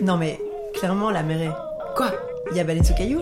Non mais, clairement, la mer est... Quoi? Il y a baleine sous caillou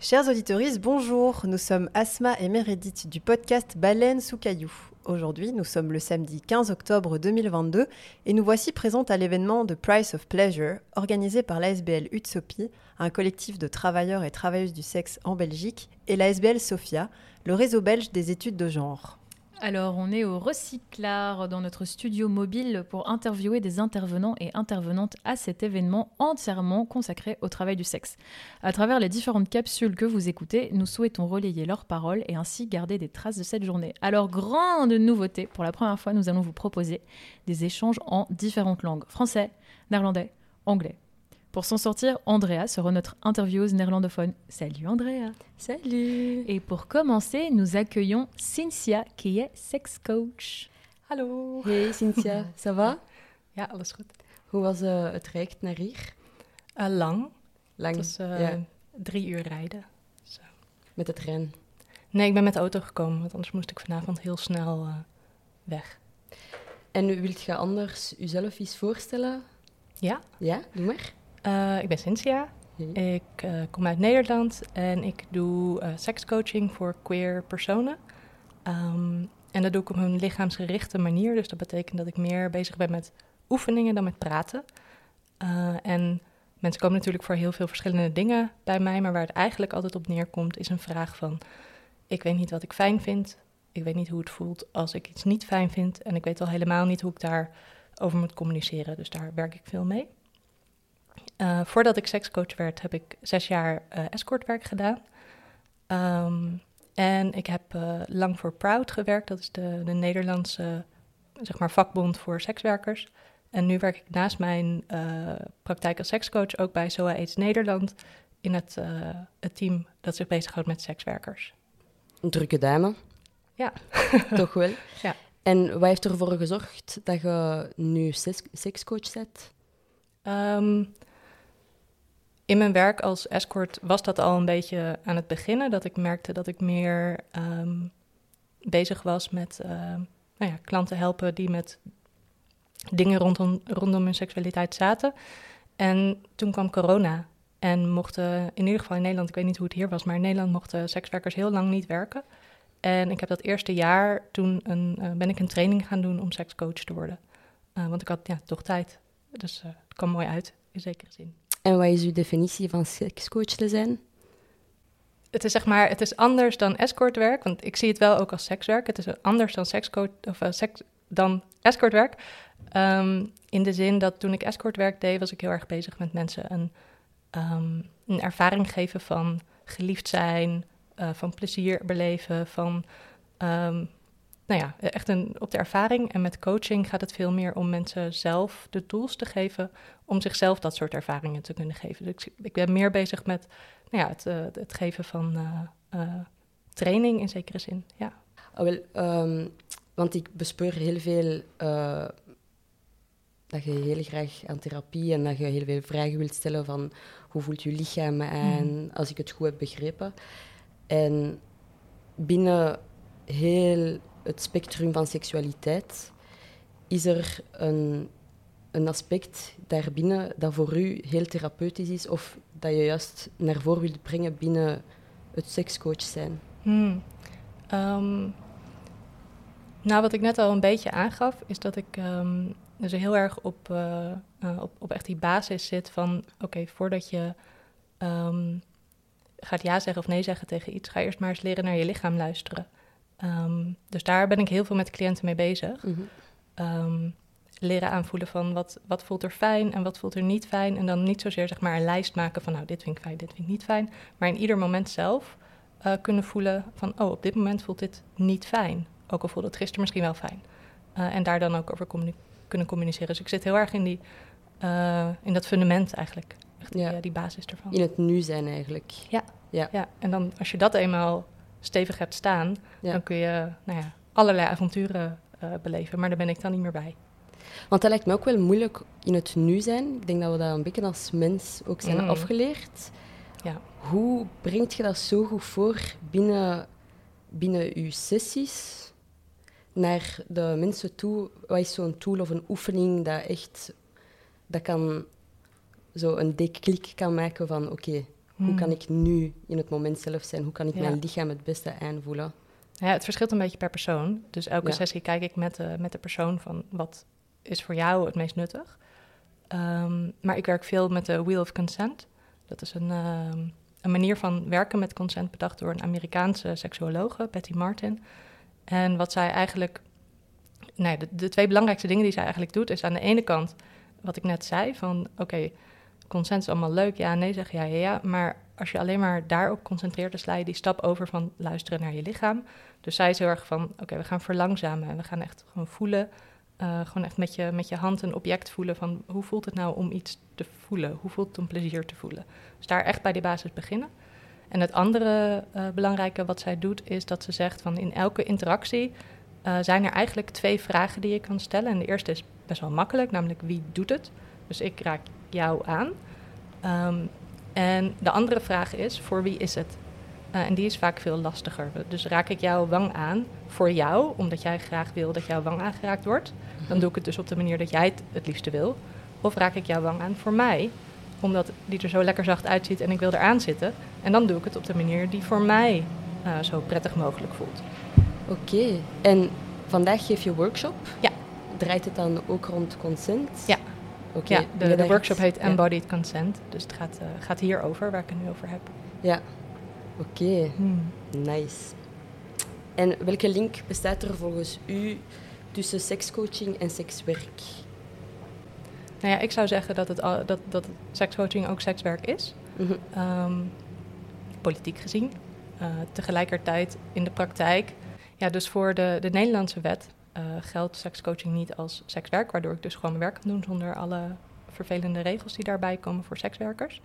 Chers auditeurs, bonjour. Nous sommes Asma et Meredith du podcast Baleine sous caillou. Aujourd'hui, nous sommes le samedi 15 octobre 2022 et nous voici présentes à l'événement The Price of Pleasure, organisé par l'ASBL Utsopie, un collectif de travailleurs et travailleuses du sexe en Belgique, et l'ASBL Sophia, le réseau belge des études de genre. Alors, on est au Recyclard dans notre studio mobile pour interviewer des intervenants et intervenantes à cet événement entièrement consacré au travail du sexe. À travers les différentes capsules que vous écoutez, nous souhaitons relayer leurs paroles et ainsi garder des traces de cette journée. Alors, grande nouveauté, pour la première fois, nous allons vous proposer des échanges en différentes langues français, néerlandais, anglais. Pour s'en sortir, Andrea sera notre intervieweuse néerlandophone. Salut Andrea Salut Et pour commencer, nous accueillons Cynthia, qui est sex coach. Hallo Hey Cynthia, ça va? Ja, alles goed. Hoe was uh, het traject naar hier? Uh, lang. Lang? Het was uh, ja. drie uur rijden. Zo. Met de trein? Nee, ik ben met de auto gekomen, want anders moest ik vanavond heel snel weg. En wilt je anders jezelf eens voorstellen? Ja. Ja, doe maar. Uh, ik ben Cynthia. Ik uh, kom uit Nederland en ik doe uh, sekscoaching voor queer personen. Um, en dat doe ik op een lichaamsgerichte manier. Dus dat betekent dat ik meer bezig ben met oefeningen dan met praten. en mensen komen natuurlijk voor heel veel verschillende dingen bij mij. Maar waar het eigenlijk altijd op neerkomt is een vraag van... Ik weet niet wat ik fijn vind. Ik weet niet hoe het voelt als ik iets niet fijn vind. En ik weet al helemaal niet hoe ik daarover moet communiceren. Dus daar werk ik veel mee. Uh, voordat ik sekscoach werd, heb ik zes jaar uh, escortwerk gedaan. Um, en ik heb uh, lang voor Proud gewerkt. Dat is de, de, Nederlandse zeg maar, vakbond voor sekswerkers. En nu werk ik naast mijn praktijk als sekscoach ook bij SOA AIDS Nederland... in het, het team dat zich bezighoudt met sekswerkers. Een drukke dame. Ja. Toch wel. Ja. En wat heeft ervoor gezorgd dat je nu sekscoach bent? Um, in mijn werk als escort was dat al een beetje aan het beginnen. Dat ik merkte dat ik meer um, bezig was met uh, nou ja, klanten helpen die met dingen rondom, rondom hun seksualiteit zaten. En toen kwam corona. En mochten, in ieder geval in Nederland, ik weet niet hoe het hier was, maar in Nederland mochten sekswerkers heel lang niet werken. En ik heb dat eerste jaar, toen een, uh, ben ik een training gaan doen om sekscoach te worden. Uh, want ik had ja, toch tijd. Dus het kwam mooi uit, in zekere zin. En wat is uw definitie van sekscoach te zijn? Het is zeg maar, het is anders dan escortwerk, want ik zie het wel ook als sekswerk. Het is anders dan sekscoach of uh, seks, dan escortwerk. Um, in de zin dat toen ik escortwerk deed, was ik heel erg bezig met mensen een, um, een ervaring geven van geliefd zijn, uh, van plezier beleven, van um, nou ja, echt een, op de ervaring. En met coaching gaat het veel meer om mensen zelf de tools te geven om zichzelf dat soort ervaringen te kunnen geven. Dus ik, ik ben meer bezig met nou ja, het, uh, het geven van uh, uh, training in zekere zin. Ja. Oh, wel, um, want ik bespeur heel veel dat je heel graag aan therapie en dat je heel veel vragen wilt stellen van hoe voelt je lichaam aan, mm. als ik het goed heb begrepen. En binnen heel het spectrum van seksualiteit is er een, een aspect daarbinnen dat voor u heel therapeutisch is of dat je juist naar voren wilt brengen binnen het sekscoach zijn? Hmm. Um, nou, wat ik net al een beetje aangaf, is dat ik um, dus heel erg op, uh, uh, op, op echt die basis zit van... oké, voordat je um, gaat ja zeggen of nee zeggen tegen iets... ga eerst maar eens leren naar je lichaam luisteren. Um, dus daar ben ik heel veel met cliënten mee bezig. Mm -hmm. um, leren aanvoelen van wat, wat voelt er fijn en wat voelt er niet fijn. En dan niet zozeer zeg maar een lijst maken van nou, dit vind ik fijn, dit vind ik niet fijn. Maar in ieder moment zelf uh, kunnen voelen van oh, op dit moment voelt dit niet fijn. Ook al voelde het gisteren misschien wel fijn. Uh, en daar dan ook over communi kunnen communiceren. Dus ik zit heel erg in, die, uh, in dat fundament eigenlijk. Echt die, ja. die basis ervan. In het nu zijn eigenlijk. Ja. Ja. ja. En dan als je dat eenmaal stevig hebt staan, ja. dan kun je nou ja, allerlei avonturen uh, beleven. Maar daar ben ik dan niet meer bij. Want dat lijkt me ook wel moeilijk in het nu zijn. Ik denk dat we dat een beetje als mens ook zijn mm. afgeleerd. Ja. Hoe brengt je dat zo goed voor binnen, binnen je sessies? naar de mensen toe, wat is zo'n tool of een oefening dat echt dat kan zo een deklik kan maken van oké, hoe kan ik nu in het moment zelf zijn? Hoe kan ik Hmm. Ja. mijn lichaam het beste aanvoelen? Ja, het verschilt een beetje per persoon. Dus elke Ja. sessie kijk ik met de, met de persoon van wat is voor jou het meest nuttig. Ehm, maar ik werk veel met de Wheel of Consent. Dat is een, ehm, een manier van werken met consent bedacht door een Amerikaanse seksuologe, Betty Martin. En wat zij eigenlijk, nee, de, de twee belangrijkste dingen die zij eigenlijk doet, is aan de ene kant wat ik net zei: van oké, consent is allemaal leuk, ja, nee, zeg ja, ja, ja. Maar als je alleen maar daarop concentreert, dan sla je die stap over van luisteren naar je lichaam. Dus zij is heel erg van, oké, we gaan verlangzamen en we gaan echt gewoon voelen. eh, gewoon echt met je, met je hand een object voelen van hoe voelt het nou om iets te voelen? Hoe voelt het om plezier te voelen? Dus daar echt bij die basis beginnen. En het andere eh, belangrijke wat zij doet is dat ze zegt van in elke interactie eh, zijn er eigenlijk twee vragen die je kan stellen. En de eerste is best wel makkelijk, namelijk wie doet het? Dus ik raak jou aan. Ehm, en de andere vraag is voor wie is het? Eh, en die is vaak veel lastiger. Dus raak ik jouw wang aan voor jou, omdat jij graag wil dat jouw wang aangeraakt wordt, dan doe ik het dus op de manier dat jij het het liefste wil. Of raak ik jouw wang aan voor mij, omdat die er zo lekker zacht uitziet en ik wil eraan zitten. En dan doe ik het op de manier die voor mij eh, zo prettig mogelijk voelt. Oké, en vandaag geef je workshop. Ja. Draait het dan ook rond consent? Ja. Ja, de, de workshop heet ja. Embodied Consent. Dus het gaat, eh, gaat hierover, waar ik het nu over heb. Ja. Oké, nice. En welke link bestaat er volgens u tussen sekscoaching en sekswerk? Nou ja, ik zou zeggen dat, het, al- dat, dat sekscoaching ook sekswerk is. Mhm. Ehm, politiek gezien. Eh, tegelijkertijd in de praktijk. Ja, dus voor de, de Nederlandse wet eh, geldt sekscoaching niet als sekswerk, waardoor ik dus gewoon mijn werk kan doen zonder alle vervelende regels die daarbij komen voor sekswerkers.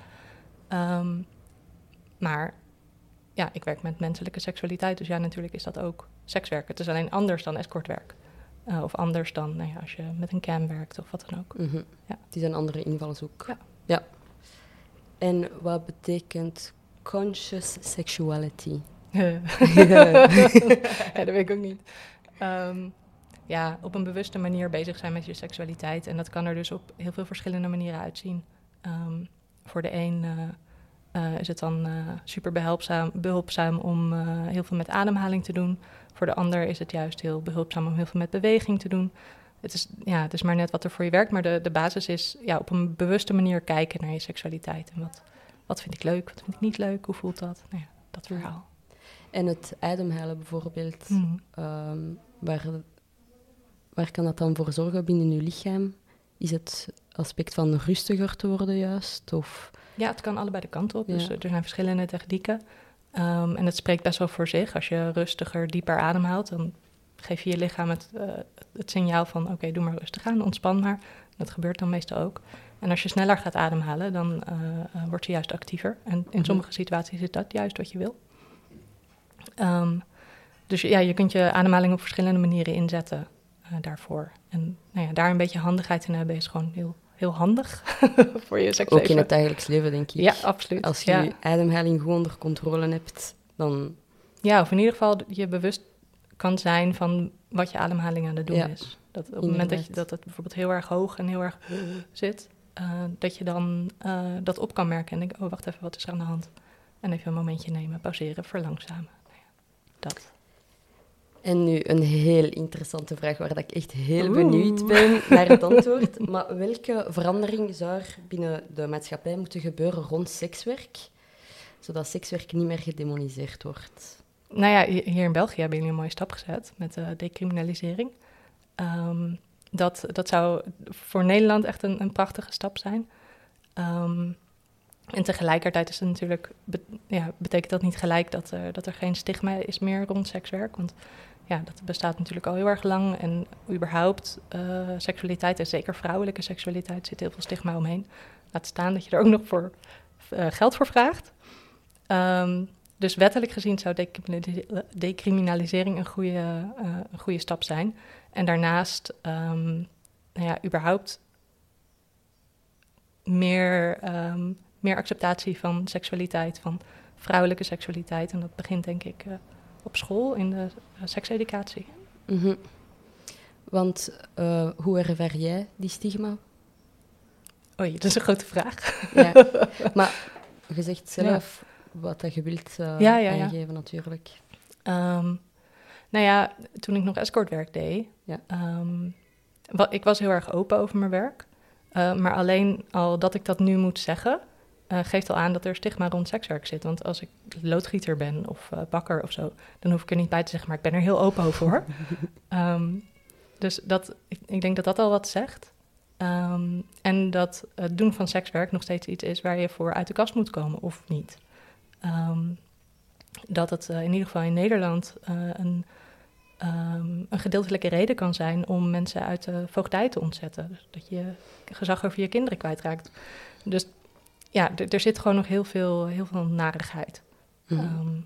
Ehm, maar ja, ik werk met menselijke seksualiteit, dus ja, natuurlijk is dat ook sekswerk. Het is alleen anders dan escortwerk. Eh, of anders dan nou ja, als je met een cam werkt of wat dan ook. Mhm. Ja. Het is een andere invalshoek. Ja. ja. En wat betekent conscious sexuality? ja, dat weet ik ook niet. Ehm, ja, op een bewuste manier bezig zijn met je seksualiteit. En dat kan er dus op heel veel verschillende manieren uitzien. Ehm, voor de een eh, eh, is het dan eh, super behulpzaam, behulpzaam om heel veel met ademhaling te doen. Voor de ander is het juist heel behulpzaam om heel veel met beweging te doen. Het is, ja, het is maar net wat er voor je werkt. Maar de, de basis is ja, op een bewuste manier kijken naar je seksualiteit. En wat, wat vind ik leuk, wat vind ik niet leuk, hoe voelt dat? Nou ja, dat verhaal. En het ademhalen bijvoorbeeld, Mhm. ehm, waar, waar kan dat dan voor zorgen binnen je lichaam? Is het aspect van rustiger te worden juist? Of, Ja, het kan allebei de kanten op. Dus er zijn verschillende technieken. Ehm, en het spreekt best wel voor zich. Als je rustiger, dieper ademhaalt, dan geef je je lichaam het, eh, het signaal van... oké, doe maar rustig aan, ontspan maar. Dat gebeurt dan meestal ook. En als je sneller gaat ademhalen, dan eh, eh, wordt je juist actiever. En in Mhm. sommige situaties is dat juist wat je wil. Ehm, dus ja, je kunt je ademhaling op verschillende manieren inzetten daarvoor. En nou ja, daar een beetje handigheid in hebben is gewoon heel, heel handig voor je ook seksleven. in het dagelijks leven, denk ik. Ja, absoluut. Als je ja. je ademhaling goed onder controle hebt, dan... ja, of in ieder geval je bewust kan zijn van wat je ademhaling aan het doen Ja, is. Dat op het moment dat, je, dat het bijvoorbeeld heel erg hoog en heel erg zit, eh, dat je dan eh, dat op kan merken en denken, oh wacht even, wat is er aan de hand? En even een momentje nemen, pauzeren, verlangzamen. Nou ja, dat. En nu een heel interessante vraag waar dat ik echt heel Oeh. benieuwd ben naar het antwoord. Maar welke verandering zou er binnen de maatschappij moeten gebeuren rond sekswerk, zodat sekswerk niet meer gedemoniseerd wordt? Nou ja, hi- hier in België hebben jullie een mooie stap gezet met de decriminalisering. Ehm, dat, dat zou voor Nederland echt een, een prachtige stap zijn. Ehm, en tegelijkertijd is het natuurlijk, ja, betekent dat niet gelijk dat er, dat er geen stigma is meer rond sekswerk. Want ja, dat bestaat natuurlijk al heel erg lang. En überhaupt eh, seksualiteit, en zeker vrouwelijke seksualiteit, zit heel veel stigma omheen. Laat staan dat je er ook nog voor eh, geld voor vraagt. Ehm, dus wettelijk gezien zou decriminalise- decriminalisering een goede, eh, een goede stap zijn. En daarnaast, ehm, nou ja, überhaupt meer, ehm, meer acceptatie van seksualiteit, van vrouwelijke seksualiteit. En dat begint denk ik op school in de eh, sekseducatie. Mhm. Want uh, hoe ervaar jij die stigma? Oei, dat is een grote vraag. Ja, maar je zegt zelf wat dat je wilt uh, ja, ja, aangeven natuurlijk. Um, nou ja, toen ik nog escortwerk deed, ja. Um, ik was heel erg open over mijn werk. Uh, maar alleen al dat ik dat nu moet zeggen, uh, geeft al aan dat er stigma rond sekswerk zit. Want als ik loodgieter ben of uh, bakker of zo, dan hoef ik er niet bij te zeggen, maar ik ben er heel open over hoor. um, dus dat, ik, ik, denk dat dat al wat zegt. Um, en dat het doen van sekswerk nog steeds iets is waar je voor uit de kast moet komen of niet. Um, dat het uh, in ieder geval in Nederland een een gedeeltelijke reden kan zijn om mensen uit de voogdij te ontzetten. Dus dat je gezag over je kinderen kwijtraakt. Dus ja, er zit gewoon nog heel veel, heel veel narigheid. Mhm. Ehm,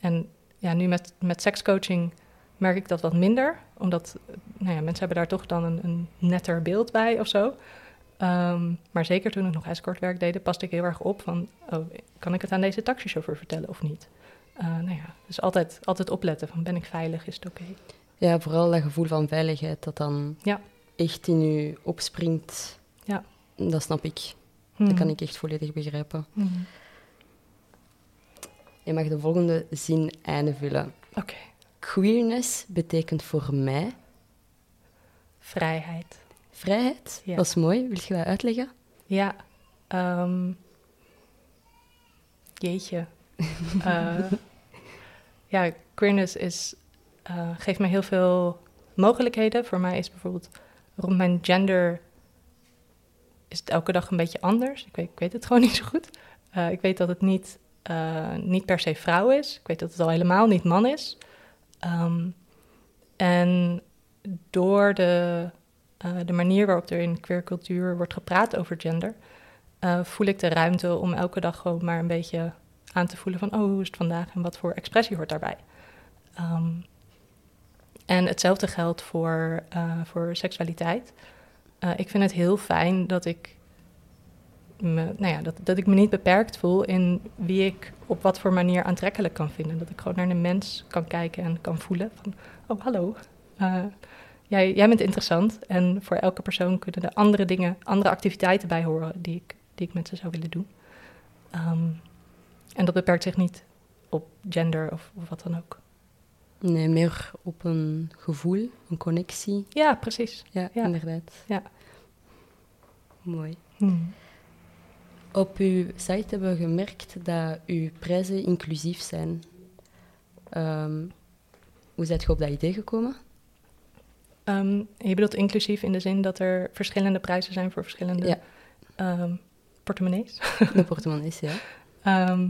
en ja, nu met, met sekscoaching merk ik dat wat minder. Omdat nou ja, mensen hebben daar toch dan een, een netter beeld bij of zo. Ehm, maar zeker toen ik nog escortwerk deed, paste ik heel erg op van... Oh, kan ik het aan deze taxichauffeur vertellen of niet? Uh, nou ja, dus altijd, altijd opletten van ben ik veilig, is het oké? Ja, vooral dat gevoel van veiligheid dat dan ja. echt in je opspringt. Ja. Dat snap ik. Dat hmm. kan ik echt volledig begrijpen. Hmm. Je mag de volgende zin invullen. Oké. Queerness betekent voor mij... Vrijheid. Vrijheid? Ja. Dat is mooi. Wil je dat uitleggen? Ja. Um, jeetje. uh, ja, queerness is, uh, geeft me heel veel mogelijkheden. Voor mij is bijvoorbeeld rond mijn gender is het elke dag een beetje anders. Ik weet, ik weet het gewoon niet zo goed. Uh, ik weet dat het niet, niet per se vrouw is. Ik weet dat het al helemaal niet man is. Um, en door de, de manier waarop er in queercultuur wordt gepraat over gender, voel ik de ruimte om elke dag gewoon maar een beetje aan te voelen van, oh, hoe is het vandaag en wat voor expressie hoort daarbij. Ehm, en hetzelfde geldt voor, voor seksualiteit. Uh, ik vind het heel fijn dat ik, me, nou ja, dat, dat ik me niet beperkt voel in wie ik op wat voor manier aantrekkelijk kan vinden. Dat ik gewoon naar een mens kan kijken en kan voelen van, oh hallo, uh, jij, jij bent interessant. En voor elke persoon kunnen er andere dingen, andere activiteiten bij horen die ik, die ik met ze zou willen doen. Um, en dat beperkt zich niet op gender of, of, wat dan ook. Nee, meer op een gevoel, een connectie. Ja, precies. Ja, inderdaad. Ja. Mooi. Hmm. Op uw site hebben we gemerkt dat uw prijzen inclusief zijn. Um, hoe zijt je op dat idee gekomen? Um, je bedoelt inclusief in de zin dat er verschillende prijzen zijn voor verschillende ja. um, portemonnees? De portemonnees, ja.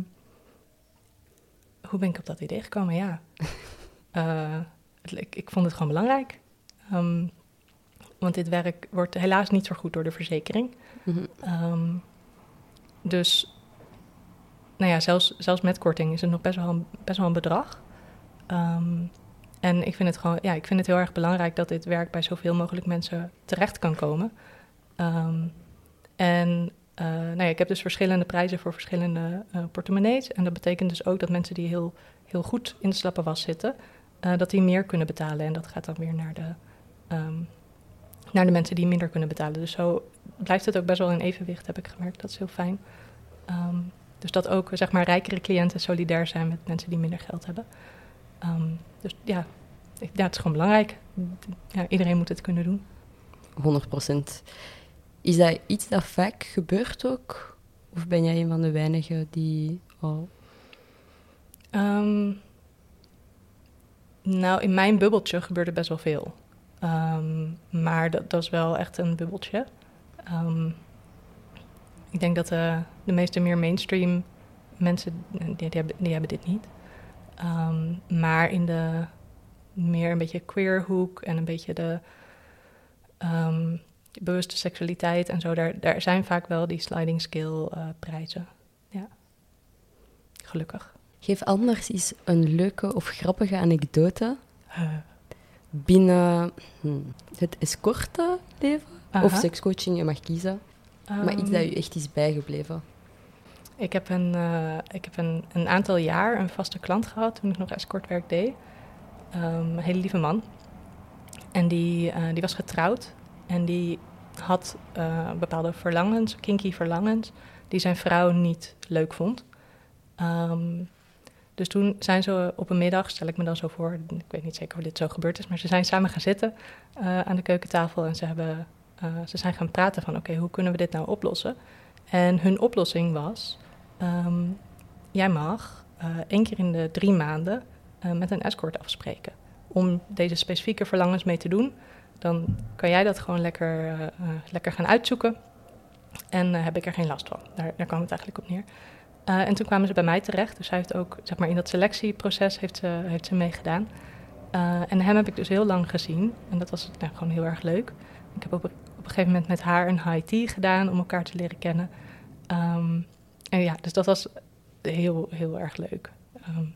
hoe ben ik op dat idee gekomen? Ja, uh, ik, ik, vond het gewoon belangrijk. Want dit werk wordt helaas niet zo goed door de verzekering. Mm um, dus, nou ja, zelfs, zelfs met korting is het nog best wel een, best wel een bedrag. Um, en ik vind het gewoon, ja, ik vind het heel erg belangrijk dat dit werk bij zoveel mogelijk mensen terecht kan komen. en uh, nou ja, ik heb dus verschillende prijzen voor verschillende uh, portemonnees. En dat betekent dus ook dat mensen die heel, heel goed in de slappe was zitten, uh, dat die meer kunnen betalen. En dat gaat dan weer naar de, um, naar de mensen die minder kunnen betalen. Dus zo blijft het ook best wel in evenwicht, heb ik gemerkt. Dat is heel fijn. Um, dus dat ook zeg maar rijkere cliënten solidair zijn met mensen die minder geld hebben. Um, dus ja, ik, ja, het is gewoon belangrijk. Ja, iedereen moet het kunnen doen. 100 procent. Is dat iets dat vaak gebeurt ook? Of ben jij een van de weinigen die al... Um, nou, in mijn bubbeltje gebeurde best wel veel. Um, maar dat, dat, is wel echt een bubbeltje. Um, ik denk dat de, de meeste meer mainstream mensen, die, die, hebben, die hebben dit niet. maar in de meer een beetje queer hoek en een beetje de bewuste seksualiteit en zo, daar, daar zijn vaak wel die sliding scale uh, prijzen. Ja, gelukkig. Geef anders eens een leuke of grappige anekdote uh. Binnen hmm, het escorte leven of sekscoaching, je mag kiezen. Um, maar iets dat je echt is bijgebleven. Ik heb, een, uh, ik heb een, een aantal jaar een vaste klant gehad toen ik nog escortwerk deed. Um, een hele lieve man. En die, eh, die was getrouwd. En die had eh, bepaalde verlangens, kinky verlangens, die zijn vrouw niet leuk vond. Ehm, dus toen zijn ze op een middag, stel ik me dan zo voor, ik weet niet zeker of dit zo gebeurd is, maar ze zijn samen gaan zitten eh, aan de keukentafel en ze, hebben, eh, ze zijn gaan praten van oké, hoe kunnen we dit nou oplossen? En hun oplossing was, ehm, jij mag uh, één keer in de drie maanden met een escort afspreken om deze specifieke verlangens mee te doen. Dan kan jij dat gewoon lekker, lekker gaan uitzoeken en heb ik er geen last van. Daar, daar kwam het eigenlijk op neer. Uh, en toen kwamen ze bij mij terecht. Dus hij heeft ook, zeg maar, in dat selectieproces heeft ze, heeft ze meegedaan. Uh, en hem heb ik dus heel lang gezien. En dat was nou, gewoon heel erg leuk. Ik heb op, op een gegeven moment met haar een high tea gedaan om elkaar te leren kennen. Um, en ja, dus dat was heel, heel erg leuk. Um,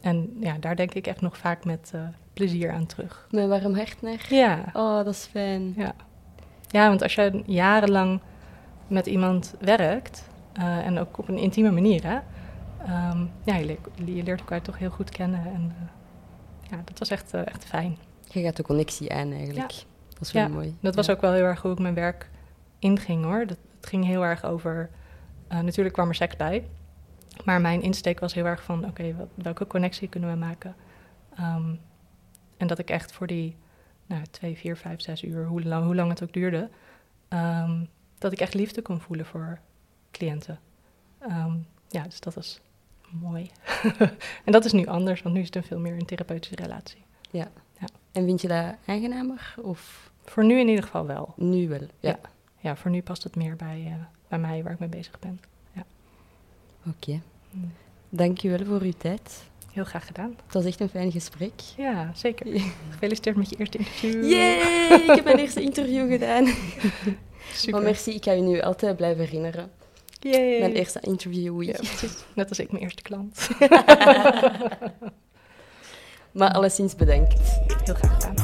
en ja, daar denk ik echt nog vaak met uh, plezier aan terug. Met warm hart naar? Ja. Oh, dat is fijn. Ja. ja, want als je jarenlang met iemand werkt uh, en ook op een intieme manier. Hè? Um, ja, je, leert, je, leert elkaar toch heel goed kennen. En uh, ja, dat was echt, uh, echt fijn. Je gaat de connectie aan eigenlijk. Ja. Dat is wel ja, mooi. Dat was ook wel heel erg hoe ik mijn werk inging hoor. Dat, het ging heel erg over. natuurlijk kwam er seks bij. Maar mijn insteek was heel erg van: oké, okay, welke connectie kunnen we maken? Um, en dat ik echt voor die nou, twee, vier, vijf, zes uur, hoe lang, hoe lang het ook duurde, um, dat ik echt liefde kon voelen voor, cliënten. Um, ja, dus dat is mooi. en dat is nu anders, want nu is het een veel meer een therapeutische relatie. Ja. ja. En vind je dat aangenamer? Of? Voor nu in ieder geval wel. Nu wel, ja. Ja, ja voor nu past het meer bij, uh, bij mij waar ik mee bezig ben. Ja. Oké. Okay. Hmm. Dank je wel voor uw tijd. Heel graag gedaan. Het was echt een fijn gesprek. Ja, zeker. Gefeliciteerd met je eerste interview. Yay! Ik heb mijn eerste interview gedaan. Super. Maar merci, ik ga je nu altijd blijven herinneren. Yay. Mijn eerste interview. Ja, Net als ik mijn eerste klant. maar alleszins bedankt. Heel graag gedaan.